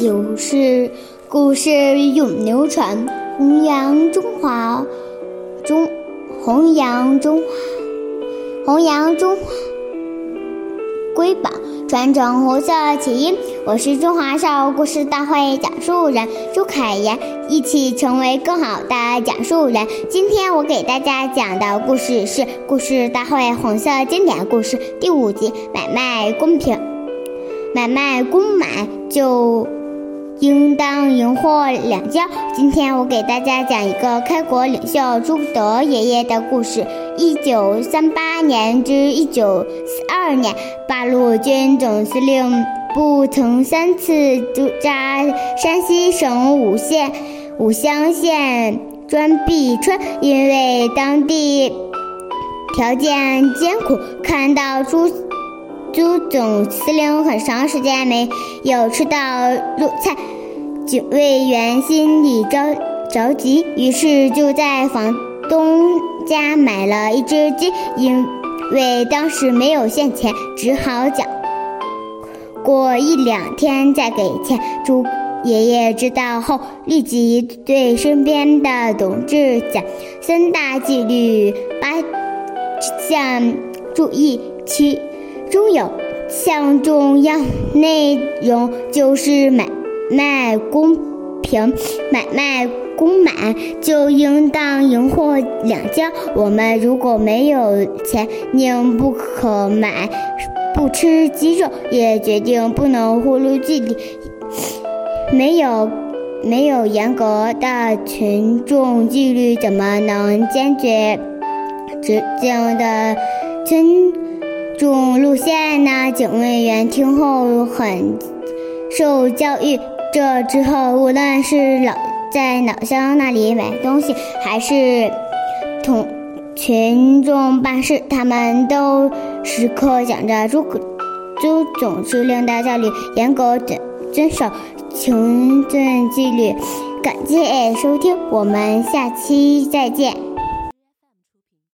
有事，故事永流传，弘扬中华，中弘扬中华，弘扬中华瑰宝，传承红色基因。我是中华少儿故事大会讲述人朱凯言，一起成为更好的讲述人。今天我给大家讲的故事是《故事大会红色经典故事》第五集：买卖公平。买卖公买就应当赢货两交。今天我给大家讲一个开国领袖朱德爷爷的故事。一九三八年至一九四二年，八路军总司令部曾三次驻扎山西省武县武乡县砖壁村，因为当地条件艰苦，看到朱。朱总司令很长时间没有吃到肉菜，警卫员心里着着急，于是就在房东家买了一只鸡。因为当时没有现钱，只好讲过一两天再给钱。朱爷爷知道后，立即对身边的董志讲三大纪律八项注意七。中有项重要内容就是买卖公平，买卖公买就应当赢货两交。我们如果没有钱，宁不可买不吃鸡肉，也决定不能忽略纪律。没有没有严格的群众纪律，怎么能坚决执行的村？种路线呢？警卫员听后很受教育。这之后，无论是老在老乡那里买东西，还是同群众办事，他们都时刻想着朱朱总司令的教律，严格遵遵守群众纪律。感谢收听，我们下期再见。